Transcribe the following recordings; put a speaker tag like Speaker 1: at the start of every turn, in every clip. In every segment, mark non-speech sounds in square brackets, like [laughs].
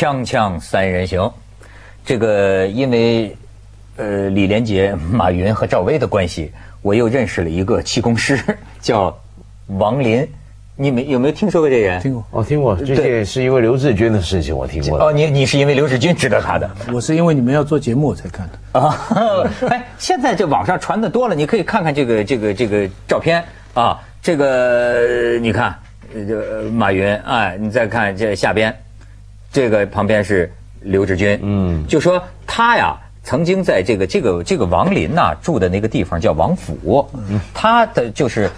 Speaker 1: 锵锵三人行，这个因为呃李连杰、马云和赵薇的关系，我又认识了一个气功师，[laughs] 叫王林。你没有没有听说过这人？
Speaker 2: 听过
Speaker 3: 哦，听过。最近是因为刘志军的事情，我听过。
Speaker 1: 哦，你你是因为刘志军知道他的？
Speaker 2: 我是因为你们要做节目我才看的。啊，[laughs]
Speaker 1: 哎，现在这网上传的多了，你可以看看这个这个这个照片啊。这个你看，这马云哎，你再看这下边，这个旁边是刘志军。嗯，就说他呀，曾经在这个这个这个王林呐住的那个地方叫王府，他的就是。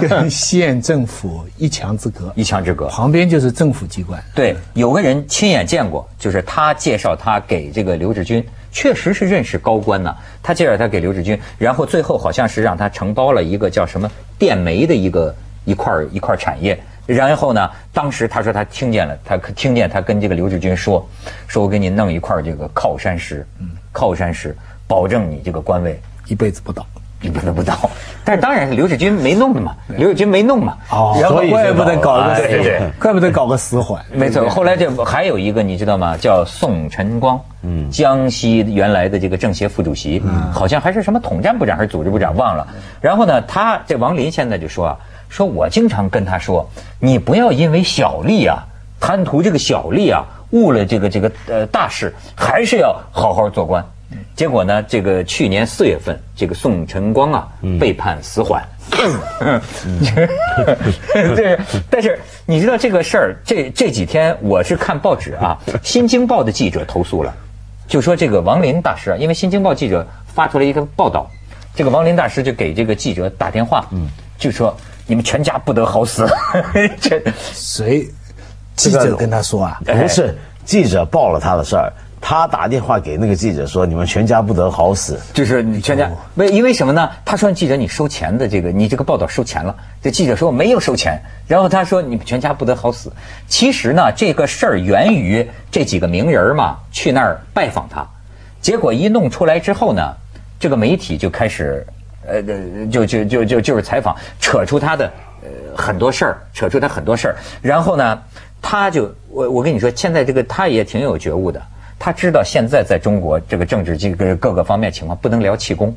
Speaker 1: [laughs]
Speaker 2: 跟县政府一墙之隔，
Speaker 1: 一墙之隔，
Speaker 2: 旁边就是政府机关。
Speaker 1: 对，有个人亲眼见过，就是他介绍他给这个刘志军，确实是认识高官呢。他介绍他给刘志军，然后最后好像是让他承包了一个叫什么电煤的一个一块一块产业。然后呢，当时他说他听见了，他听见他跟这个刘志军说，说我给你弄一块这个靠山石，嗯，靠山石，保证你这个官位
Speaker 2: 一辈子不倒。
Speaker 1: 一辈子不倒，但是当然是刘志军没弄的嘛，刘志军没弄嘛，
Speaker 2: 哦，所以怪不得搞个，对对，怪不得搞个死缓。
Speaker 1: 没错，后来这还有一个你知道吗？叫宋晨光，嗯，江西原来的这个政协副主席，嗯，好像还是什么统战部长还是组织部长忘了。然后呢，他这王林现在就说啊，说我经常跟他说，你不要因为小利啊，贪图这个小利啊，误了这个这个呃大事，还是要好好做官。结果呢？这个去年四月份，这个宋晨光啊被判死缓。[laughs] 这但是你知道这个事儿？这这几天我是看报纸啊，[laughs]《新京报》的记者投诉了，就说这个王林大师啊，因为《新京报》记者发出来一个报道，这个王林大师就给这个记者打电话，就说你们全家不得好死。
Speaker 2: 这谁？记者跟他说啊？
Speaker 3: 不是，记者报了他的事儿。他打电话给那个记者说：“你们全家不得好死。”
Speaker 1: 就是你全家为因为什么呢？他说：“记者，你收钱的这个，你这个报道收钱了。”这记者说：“我没有收钱。”然后他说：“你们全家不得好死。”其实呢，这个事儿源于这几个名人嘛去那儿拜访他，结果一弄出来之后呢，这个媒体就开始呃，就就就就就是采访，扯出他的呃很多事儿，扯出他很多事儿。然后呢，他就我我跟你说，现在这个他也挺有觉悟的。他知道现在在中国这个政治这个各个方面情况不能聊气功，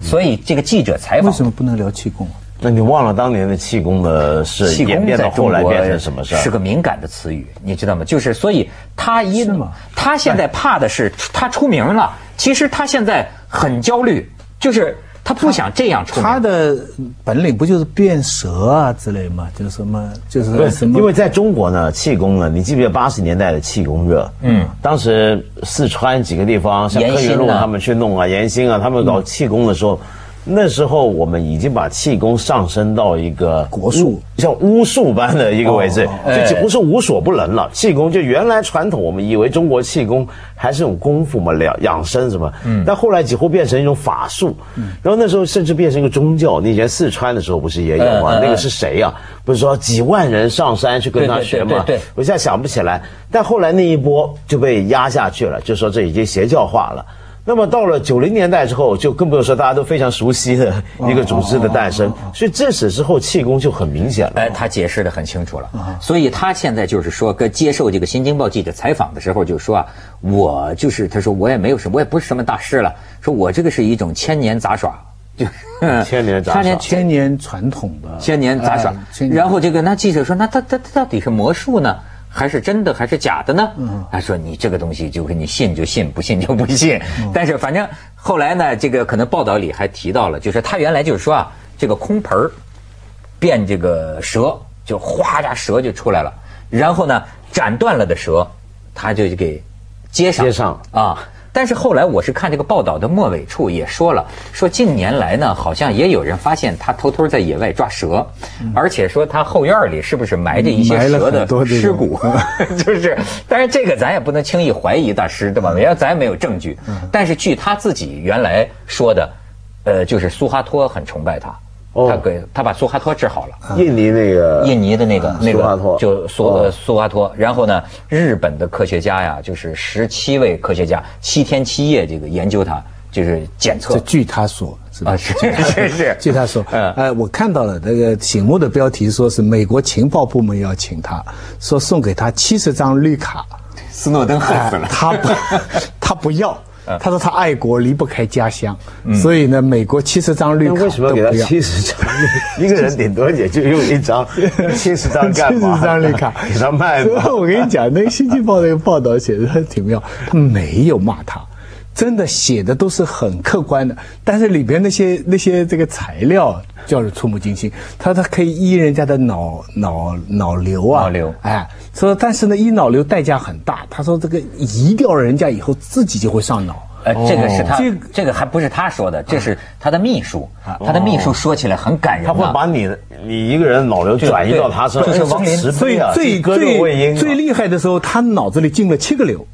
Speaker 1: 所以这个记者采访
Speaker 2: 为什么不能聊气功？
Speaker 3: 那你忘了当年的气功的事气功在后来变成什么事
Speaker 1: 是个敏感的词语，你知道吗？就是所以他一他现在怕的是他出名了，其实他现在很焦虑，就是。他不想这样出
Speaker 2: 他的本领不就是变蛇啊之类吗？就是什么，就是什么？
Speaker 3: 因为在中国呢，气功呢，你记不记得八十年代的气功热？嗯，当时四川几个地方，像科云路他们去弄啊，严兴啊，他们搞气功的时候。那时候我们已经把气功上升到一个
Speaker 2: 国术，
Speaker 3: 像巫术般的一个位置，就几乎是无所不能了。气功就原来传统，我们以为中国气功还是种功夫嘛，养养生什么，嗯，但后来几乎变成一种法术，嗯，然后那时候甚至变成一个宗教。你以前四川的时候不是也有吗？那个是谁呀？不是说几万人上山去跟他学吗？
Speaker 1: 对，
Speaker 3: 我现在想不起来。但后来那一波就被压下去了，就说这已经邪教化了。那么到了九零年代之后，就更不用说大家都非常熟悉的一个组织的诞生，所以自此之后气功就很明显了。哎，
Speaker 1: 他解释的很清楚了，所以他现在就是说，跟接受这个《新京报》记者采访的时候，就说啊，我就是他说我也没有什么，我也不是什么大师了，说我这个是一种 [laughs] 千年杂耍，
Speaker 3: 就千年杂耍，
Speaker 2: 千年传统的。
Speaker 1: 千年杂耍。然后这个那记者说，那他他他到底是魔术呢？还是真的还是假的呢？他说：“你这个东西就给你信就信，不信就不信。[laughs] 但是反正后来呢，这个可能报道里还提到了，就是他原来就是说啊，这个空盆儿变这个蛇，就哗家蛇就出来了。然后呢，斩断了的蛇，他就给接上。
Speaker 3: 接上
Speaker 1: 啊。”但是后来我是看这个报道的末尾处也说了，说近年来呢，好像也有人发现他偷偷在野外抓蛇，而且说他后院里是不是埋着一些蛇的尸骨，[laughs] 就是，但是这个咱也不能轻易怀疑大师，对吧？因为咱也没有证据。但是据他自己原来说的，呃，就是苏哈托很崇拜他。他给他把苏哈托治好了，
Speaker 3: 印尼那个
Speaker 1: 印尼的那个那个就苏苏哈托，然后呢，日本的科学家呀，就是十七位科学家七天七夜这个研究他，就是检测。
Speaker 2: 据他说，
Speaker 1: 是吧？是是是。[laughs]
Speaker 2: 据他说，呃，我看到了那个醒目的标题，说是美国情报部门要请他，说送给他七十张绿卡。
Speaker 1: 斯诺登恨死了。
Speaker 2: 他不，[laughs] 他不要。他说他爱国离不开家乡，所以呢，美国七十张绿卡
Speaker 3: 为什么要给他七十张？一个人顶多也就用一张，[laughs] 七十张干
Speaker 2: 嘛？七十张绿卡
Speaker 3: 给他卖了。
Speaker 2: 我跟你讲，那个《新京报》那个报道写的还挺妙，他没有骂他。真的写的都是很客观的，但是里边那些那些这个材料叫人触目惊心。他他可以医人家的脑脑脑瘤啊，
Speaker 1: 脑瘤，
Speaker 2: 哎，说但是呢，医脑瘤代价很大。他说这个移掉了人家以后，自己就会上脑。
Speaker 1: 呃，这个是他，这个还不是他说的，这是他的秘书。他的秘书说起来很感人。
Speaker 3: 他会把你你一个人脑瘤转移到他身
Speaker 1: 上，就是王林
Speaker 2: 最最最最厉害的时候，他脑子里进了七个瘤。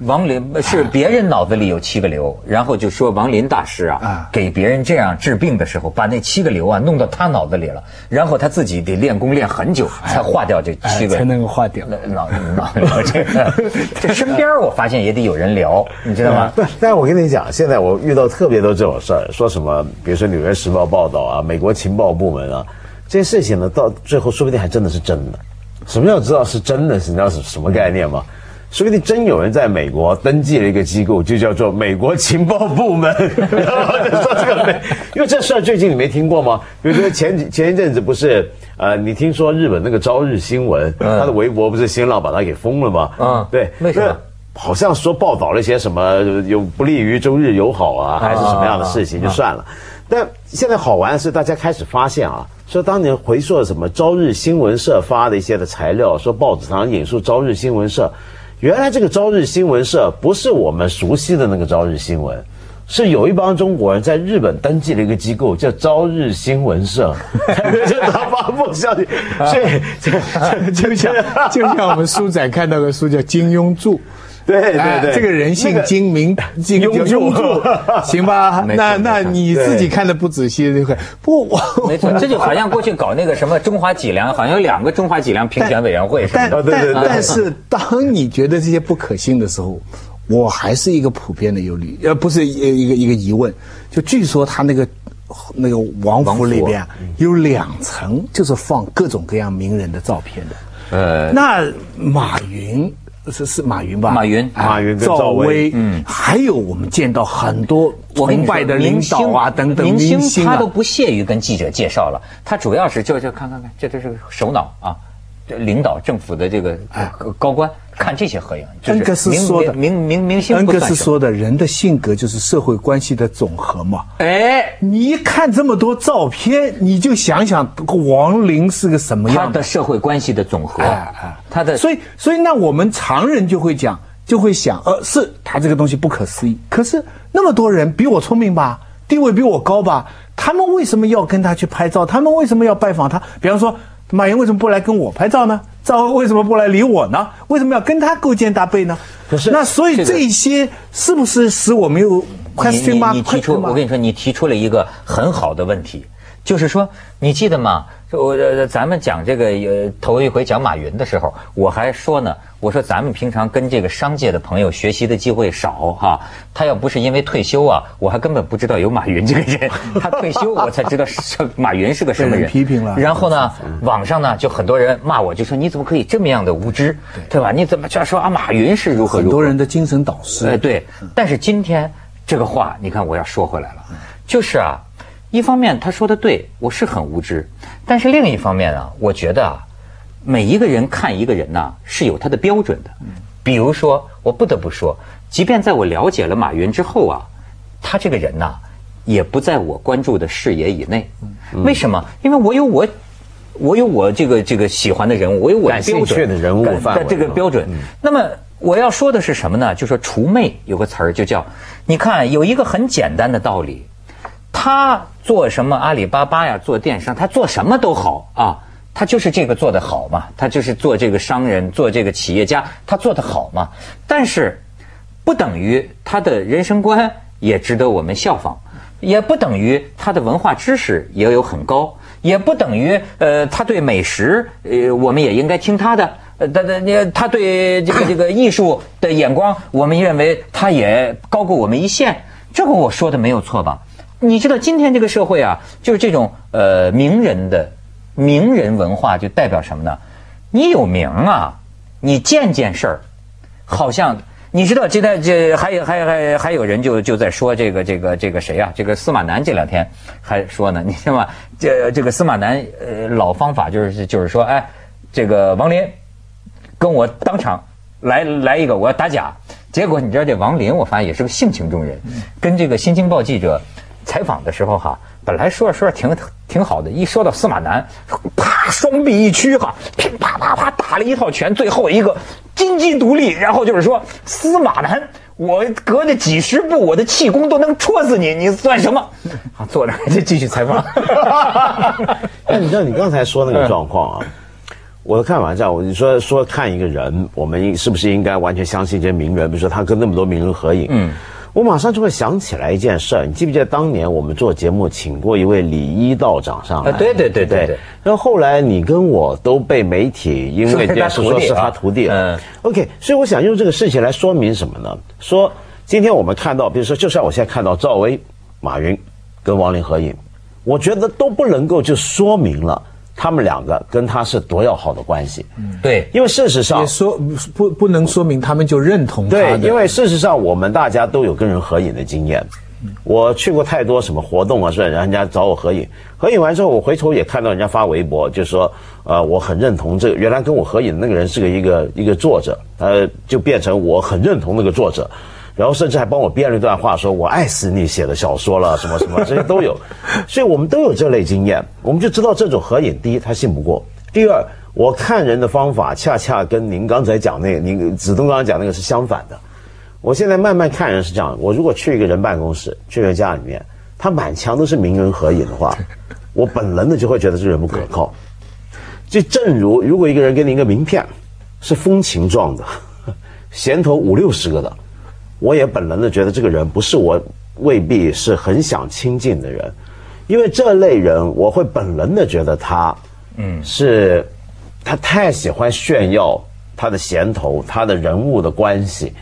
Speaker 1: 王林是别人脑子里有七个瘤，然后就说王林大师啊，给别人这样治病的时候，把那七个瘤啊弄到他脑子里了，然后他自己得练功练很久才化掉这七个，
Speaker 2: 才能够化掉
Speaker 1: 脑脑瘤。这 [laughs] 个这身边我发现也得有人聊，你知道吗？
Speaker 3: 对，但是我跟你讲，现在我遇到特别多这种事儿，说什么，比如说《纽约时报》报道啊，美国情报部门啊，这些事情呢，到最后说不定还真的是真的。什么叫知道是真的？你知道是什么概念吗？说不定真有人在美国登记了一个机构，就叫做美国情报部门。[laughs] 然后说这个，因为这事儿最近你没听过吗？比如说前前一阵子不是呃，你听说日本那个朝日新闻，他的微博不是新浪把他给封了吗？
Speaker 1: 嗯，
Speaker 3: 对，
Speaker 1: 为什么？
Speaker 3: 好像说报道了一些什么有不利于中日友好啊，还是什么样的事情，就算了。但现在好玩的是，大家开始发现啊，说当年回溯了什么朝日新闻社发的一些的材料，说报纸上引述朝日新闻社。原来这个朝日新闻社不是我们熟悉的那个朝日新闻，是有一帮中国人在日本登记了一个机构叫朝日新闻社，[laughs] 就他发布消息，所 [laughs] 以
Speaker 2: 就像就像我们书仔看到的书叫金庸著。
Speaker 3: 对对对，
Speaker 2: 这个人性精明、[laughs] 精庸著，[laughs] 行吧？那那你自己看的不仔细，就会不，
Speaker 1: 没错，这就好像过去搞那个什么中华脊梁，好像有两个中华脊梁评选委员会，
Speaker 2: 但但但是当你觉得这些不可信的时候，我还是一个普遍的忧虑，呃，不是一一个一个疑问，就据说他那个那个王府里边有两层，就是放各种各样名人的照片的，呃，那马云。是是马云吧？
Speaker 1: 马云、
Speaker 3: 马云、
Speaker 2: 赵薇，嗯，还有我们见到很多崇拜的领导啊等等明星，
Speaker 1: 他都不屑于跟记者介绍了。他主要是就就看看看，这都是首脑啊。领导政府的这个高官看这些合影，
Speaker 2: 恩格斯说的
Speaker 1: 明明明星。
Speaker 2: 恩格斯说的人的性格就是社会关系的总和嘛。哎，你一看这么多照片，你就想想王林是个什么样
Speaker 1: 的社会关系的总和。哎
Speaker 2: 哎，他的所以所以那我们常人就会讲，就会想，呃，是他这个东西不可思议。可是那么多人比我聪明吧，地位比我高吧，他们为什么要跟他去拍照？他们为什么要拜访他？比方说。马云为什么不来跟我拍照呢？赵薇为什么不来理我呢？为什么要跟他勾肩搭背呢？
Speaker 1: 不是，
Speaker 2: 那所以这些是不是使我没有？
Speaker 1: 你你提出，我跟你说，你提出了一个很好的问题，就是说，你记得吗？我咱们讲这个呃头一回讲马云的时候，我还说呢，我说咱们平常跟这个商界的朋友学习的机会少哈。他要不是因为退休啊，我还根本不知道有马云这个人。[laughs] 他退休我才知道是马云是个什么人。
Speaker 2: 批评了。
Speaker 1: 然后呢，网上呢就很多人骂我，就说你怎么可以这么样的无知，对吧？你怎么就说啊马云是如何？
Speaker 2: 很多人的精神导师。
Speaker 1: 哎对，但是今天这个话，你看我要说回来了，就是啊。一方面他说的对，我是很无知，但是另一方面啊，我觉得啊，每一个人看一个人呐是有他的标准的。比如说，我不得不说，即便在我了解了马云之后啊，他这个人呐也不在我关注的视野以内。为什么？因为我有我，我有我这个这个喜欢的人物，我有我的标准
Speaker 3: 的人物范围。
Speaker 1: 这个标准。那么我要说的是什么呢？就说除魅有个词儿就叫，你看有一个很简单的道理。他做什么阿里巴巴呀？做电商，他做什么都好啊，他就是这个做得好嘛，他就是做这个商人，做这个企业家，他做得好嘛。但是，不等于他的人生观也值得我们效仿，也不等于他的文化知识也有很高，也不等于呃他对美食呃我们也应该听他的，呃他他他对这个这个艺术的眼光，我们认为他也高过我们一线。这个我说的没有错吧？你知道今天这个社会啊，就是这种呃名人的名人文化，就代表什么呢？你有名啊，你件件事儿好像你知道，这在这还有还有还还有人就就在说这个这个这个谁啊、这个司马南这两天还说呢，你知道吗？这这个司马南呃老方法就是就是说，哎，这个王林跟我当场来来一个，我要打假。结果你知道这王林，我发现也是个性情中人，跟这个新京报记者采访的时候哈，本来说着说着挺挺好的，一说到司马南，啪双臂一屈哈，噼啪啪啪打了一套拳，最后一个金鸡独立，然后就是说司马南。我隔着几十步，我的气功都能戳死你，你算什么？[laughs] 啊，坐那儿就继续采访。[laughs]
Speaker 3: 那你知道你刚才说那个状况啊，我的看法是这样，我你说说看一个人，我们是不是应该完全相信这些名人？比如说他跟那么多名人合影，嗯，我马上就会想起来一件事儿，你记不记得当年我们做节目请过一位李一道长上来？
Speaker 1: 啊对对对对对
Speaker 3: 然后后来你跟我都被媒体因为这件事说是他徒弟
Speaker 1: 嗯。
Speaker 3: OK，所以我想用这个事情来说明什么呢？说今天我们看到，比如说，就像我现在看到赵薇、马云跟王林合影，我觉得都不能够就说明了他们两个跟他是多要好的关系。
Speaker 1: 对，
Speaker 3: 因为事实上
Speaker 2: 也，说不不能说明他们就认同他
Speaker 3: 对，因为事实上我们大家都有跟人合影的经验。我去过太多什么活动啊，是吧人家找我合影，合影完之后，我回头也看到人家发微博，就说，呃，我很认同这个，原来跟我合影的那个人是个一个一个作者，呃，就变成我很认同那个作者，然后甚至还帮我编了一段话，说我爱死你写的小说了，[laughs] 什么什么这些都有，所以我们都有这类经验，我们就知道这种合影，第一他信不过，第二我看人的方法恰恰跟您刚才讲那个，您子东刚刚讲那个是相反的。我现在慢慢看人是这样，我如果去一个人办公室，去一个家里面，他满墙都是名人合影的话，我本能的就会觉得这个人不可靠。就正如如果一个人给你一个名片，是风情状的，[laughs] 衔头五六十个的，我也本能的觉得这个人不是我未必是很想亲近的人，因为这类人我会本能的觉得他，嗯，是他太喜欢炫耀他的衔头，他的人物的关系。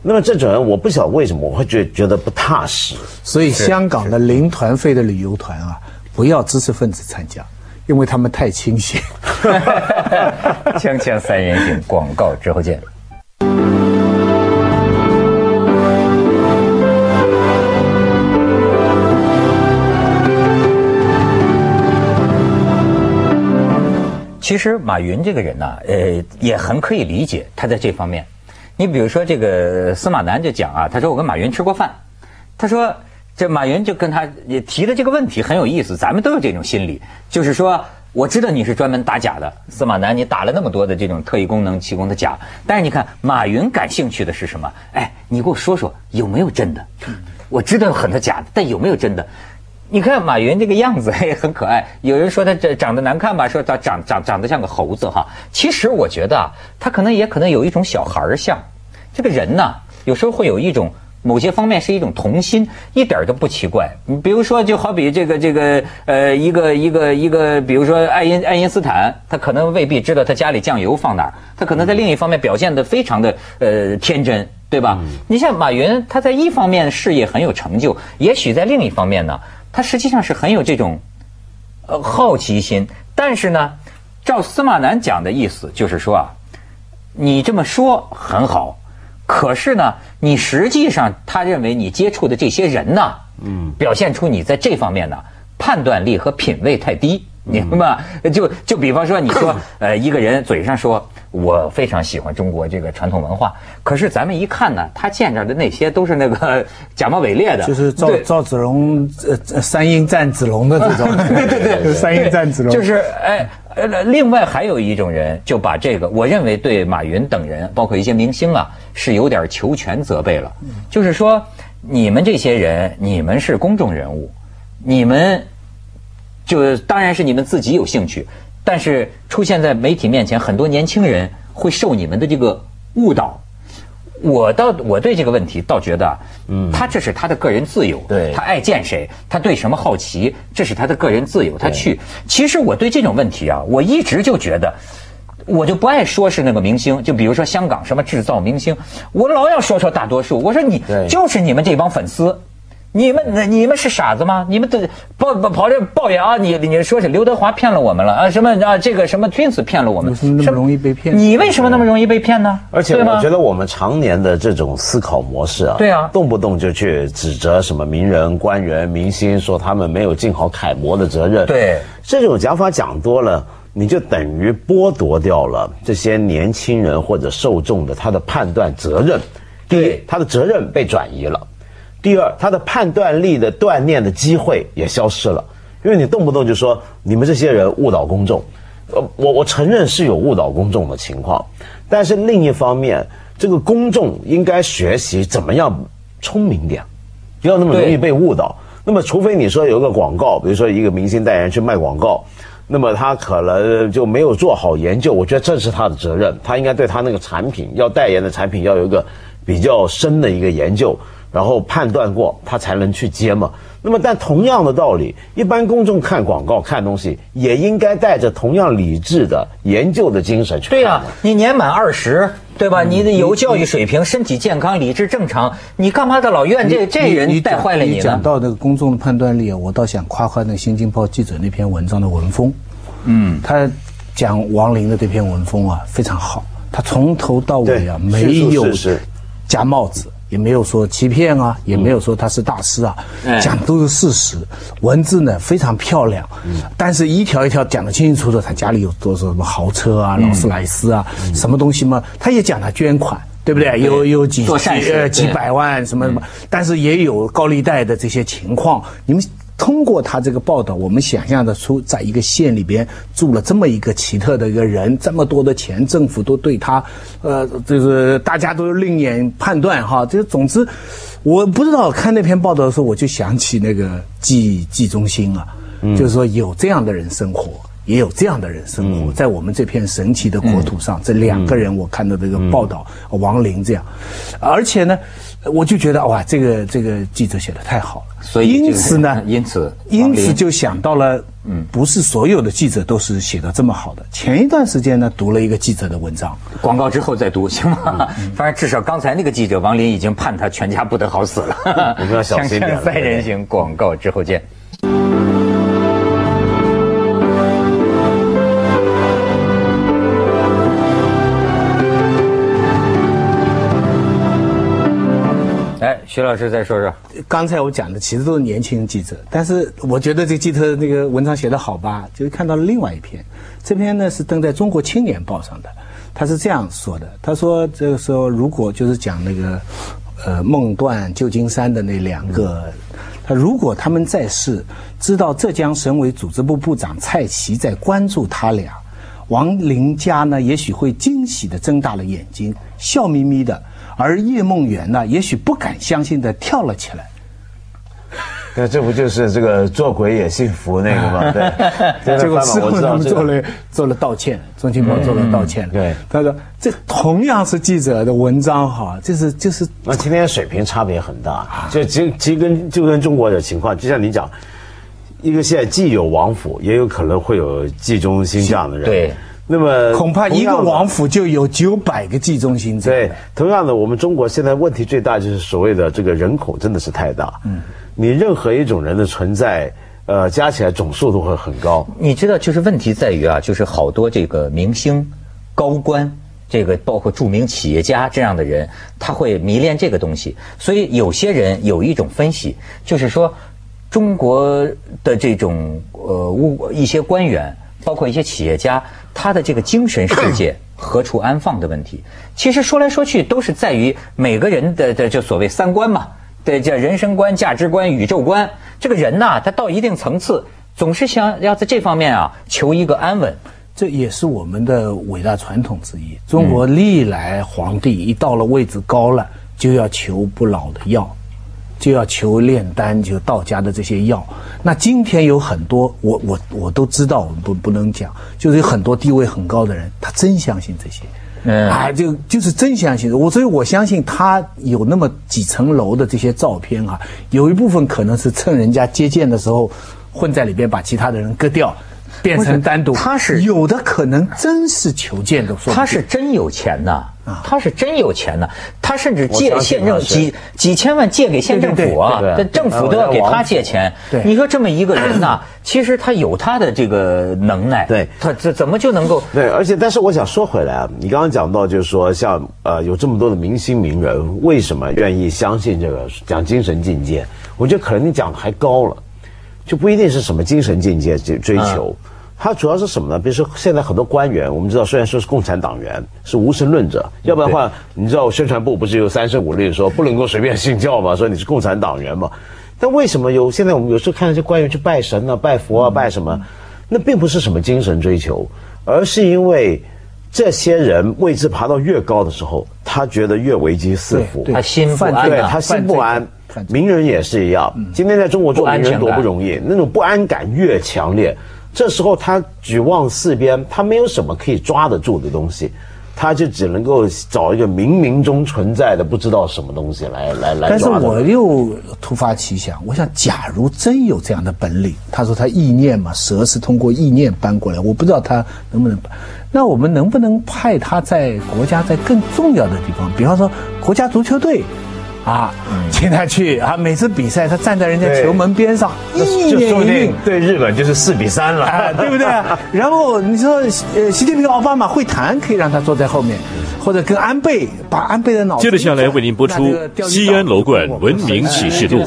Speaker 3: 那么这种人，我不晓得为什么我会觉觉得不踏实。
Speaker 2: 所以香港的零团费的旅游团啊，不要知识分子参加，因为他们太清闲。[laughs]
Speaker 1: 锵锵三人行，广告之后见。其实马云这个人呢，呃，也很可以理解他在这方面。你比如说这个司马南就讲啊，他说我跟马云吃过饭，他说这马云就跟他也提的这个问题很有意思，咱们都有这种心理，就是说我知道你是专门打假的，司马南你打了那么多的这种特异功能提供的假，但是你看马云感兴趣的是什么？哎，你给我说说有没有真的？我知道有很多假的，但有没有真的？你看马云这个样子 [laughs] 也很可爱，有人说他这长得难看吧，说他长长长得像个猴子哈。其实我觉得啊，他可能也可能有一种小孩儿像。这个人呢，有时候会有一种某些方面是一种童心，一点都不奇怪。你比如说，就好比这个这个呃，一个一个一个，比如说爱因爱因斯坦，他可能未必知道他家里酱油放哪儿，他可能在另一方面表现得非常的呃天真。对吧？你像马云，他在一方面事业很有成就，也许在另一方面呢，他实际上是很有这种呃好奇心。但是呢，照司马南讲的意思就是说啊，你这么说很好，可是呢，你实际上他认为你接触的这些人呢，嗯，表现出你在这方面呢判断力和品味太低。你明白吗？就就比方说，你说，[clears throat] 呃，一个人嘴上说我非常喜欢中国这个传统文化，可是咱们一看呢，他见着的那些都是那个 [laughs] 假冒伪劣的，
Speaker 2: 就是赵赵子龙呃呃三英战子龙的这种，[laughs] 对对对，[laughs] 三英战子龙，
Speaker 1: 就是哎，呃，另外还有一种人就把这个，我认为对马云等人，包括一些明星啊，是有点求全责备了。就是说，你们这些人，你们是公众人物，你们就当然是你们自己有兴趣，但是出现在媒体面前，很多年轻人会受你们的这个误导。我倒我对这个问题倒觉得啊，嗯，他这是他的个人自由，
Speaker 3: 对
Speaker 1: 他爱见谁，他对什么好奇，这是他的个人自由，他去。其实我对这种问题啊，我一直就觉得，我就不爱说是那个明星，就比如说香港什么制造明星，我老要说说大多数，我说你就是你们这帮粉丝。你们那你们是傻子吗？你们都抱抱跑这抱怨啊！你你说是刘德华骗了我们了啊？什么啊？这个什么 Twins 骗了我们？
Speaker 2: 为什么那么容易被骗
Speaker 1: 你为什么那么容易被骗呢？
Speaker 3: 而且我觉得我们常年的这种思考模式啊，
Speaker 1: 对啊
Speaker 3: 动不动就去指责什么名人、官员、明星，说他们没有尽好楷模的责任。
Speaker 1: 对，
Speaker 3: 这种讲法讲多了，你就等于剥夺掉了这些年轻人或者受众的他的判断责任。第一
Speaker 1: 对，
Speaker 3: 他的责任被转移了；第二，他的判断力的锻炼的机会也消失了，因为你动不动就说你们这些人误导公众。呃，我我承认是有误导公众的情况，但是另一方面，这个公众应该学习怎么样聪明点，不要那么容易被误导。那么，除非你说有个广告，比如说一个明星代言去卖广告，那么他可能就没有做好研究，我觉得这是他的责任，他应该对他那个产品要代言的产品要有一个比较深的一个研究，然后判断过，他才能去接嘛。那么，但同样的道理，一般公众看广告、看东西，也应该带着同样理智的研究的精神去看。
Speaker 1: 对呀、你年满二十，对吧？你的有教育水平，身体健康，理智正常，你干嘛的老怨这这人带坏了你呢？
Speaker 2: 讲到那个公众的判断力啊，我倒想夸夸那个《新京报》记者那篇文章的文风。嗯，他讲王林的这篇文风啊非常好，他从头到尾啊没有
Speaker 3: 叙述事实
Speaker 2: 夹帽子。也没有说欺骗啊，也没有说他是大师啊，
Speaker 1: 哎。
Speaker 2: 讲都是事实，文字呢非常漂亮，但是一条一条讲得清清楚楚。他家里有多少什么豪车啊、劳斯莱斯啊，什么东西嘛，他也讲他捐款，对不对？有有几呃几百万什么什么，但是也有高利贷的这些情况。你们通过他这个报道，我们想象得出，在一个县里边住了这么一个奇特的一个人，这么多的钱，政府都对他，呃，就是大家都另眼判断哈。这总之，我不知道看那篇报道的时候，我就想起那个季季中心啊，就是说有这样的人生活。也有这样的人生活，在我们这片神奇的国土上，这两个人我看到这个报道，王林这样，而且呢，我就觉得哇，这个这个记者写的太好了，
Speaker 1: 所以
Speaker 2: 因此呢，
Speaker 1: 因此
Speaker 2: 因此就想到了，嗯，不是所有的记者都是写的这么好的。前一段时间呢，读了一个记者的文章，
Speaker 1: 广告之后再读行吗？[laughs] 反正至少刚才那个记者王林已经判他全家不得好死了。
Speaker 3: 我们要小心点 [laughs]
Speaker 1: 三人行，广告之后见。徐老师再说说。
Speaker 2: 刚才我讲的其实都是年轻记者，但是我觉得这个记者那个文章写得好吧，就是看到了另外一篇，这篇呢是登在《中国青年报》上的，他是这样说的，他说这个时候如果就是讲那个，呃，孟段、旧金山的那两个，他如果他们在世，知道浙江省委组织部部长蔡奇在关注他俩，王林家呢也许会惊喜地睁大了眼睛，笑眯眯的。而叶梦圆呢，也许不敢相信的跳了起来。
Speaker 3: 那这不就是这个做鬼也幸福那个吗？[laughs] 对，对
Speaker 2: 结果事后他。们做了做了道歉，中青报做了道歉。
Speaker 3: 对
Speaker 2: 他说这同样是记者的文章哈，这是就是
Speaker 3: 那今天水平差别很大，就其其实跟就跟中国的情况，就像你讲，一个县既有王府，也有可能会有季中心这样的人。
Speaker 1: 对，
Speaker 3: 那么
Speaker 2: 恐怕一个王府就有九百个季中心在
Speaker 3: 对。，同样的，我们中国现在问题最大就是所谓的这个人口真的是太大。嗯，你任何一种人的存在，呃，加起来总数都会很高。
Speaker 1: 你知道，就是问题在于啊，就是好多这个明星、高官，这个包括著名企业家这样的人，他会迷恋这个东西。所以有些人有一种分析，就是说，中国的这种呃物一些官员，包括一些企业家，他的这个精神世界 [clears throat] 何处安放的问题，其实说来说去都是在于每个人的的就所谓三观嘛。对，叫人生观、价值观、宇宙观。这个人呐，他到一定层次，总是想要在这方面啊求一个安稳。
Speaker 2: 这也是我们的伟大传统之一。中国历来皇帝一到了位置高了，就要求不老的药，就要求炼丹，就道家的这些药。那今天有很多，我我我都知道，我们不不能讲，就是有很多地位很高的人，他真相信这些。
Speaker 1: 嗯
Speaker 2: 啊，就就是真相信我，所以我相信他有那么几层楼的这些照片啊，有一部分可能是趁人家接见的时候混在里边，把其他的人割掉，变成单独。
Speaker 1: 他是
Speaker 2: 有的可能真是求见的，说
Speaker 1: 他是真有钱呐，他是真有钱呢，他甚至借县政
Speaker 3: 他是
Speaker 1: 几几千万借给县政府啊，
Speaker 3: 对对对
Speaker 1: 政府都要给他借钱
Speaker 2: 对。
Speaker 1: 你说这么一个人呐，[clears throat] 其实他有他的这个能耐，
Speaker 3: 对
Speaker 1: 他怎怎么就能够？
Speaker 3: 对，而且但是我想说回来啊，你刚刚讲到就是说，像呃有这么多的明星名人，为什么愿意相信这个讲精神境界？我觉得可能你讲的还高了，就不一定是什么精神境界追追求。它主要是什么呢？比如说现在很多官员，我们知道虽然说是共产党员，是无神论者，要不然的话，你知道宣传部不是有三申五令说不能够随便信教嘛，说你是共产党员嘛。但为什么有现在我们有时候看那些官员去拜神啊、拜佛啊、拜什么，那并不是什么精神追求，而是因为这些人位置爬到越高的时候，他觉得越危机四伏。
Speaker 1: 他心不安啊
Speaker 3: 对他心不安名人也是一样。今天在中国做名人多不容易，那种不安感越强烈，这时候他举望四边，他没有什么可以抓得住的东西，他就只能够找一个冥冥中存在的不知道什么东西来来来
Speaker 2: 但是。我又突发奇想，我想，假如真有这样的本领，他说他意念嘛，蛇是通过意念搬过来，我不知道他能不能搬。那我们能不能派他在国家在更重要的地方，比方说国家足球队，啊，请他去啊，每次比赛他站在人家球门边上，意
Speaker 3: 就说不定
Speaker 2: 念一命。
Speaker 3: 对日本就是四比三了，
Speaker 2: 啊，对不对？[laughs] 然后你说，呃，习近平、奥巴马会谈，可以让他坐在后面，或者跟安倍把安倍的脑子
Speaker 4: 接着下来为您播出西安楼冠文明启示录。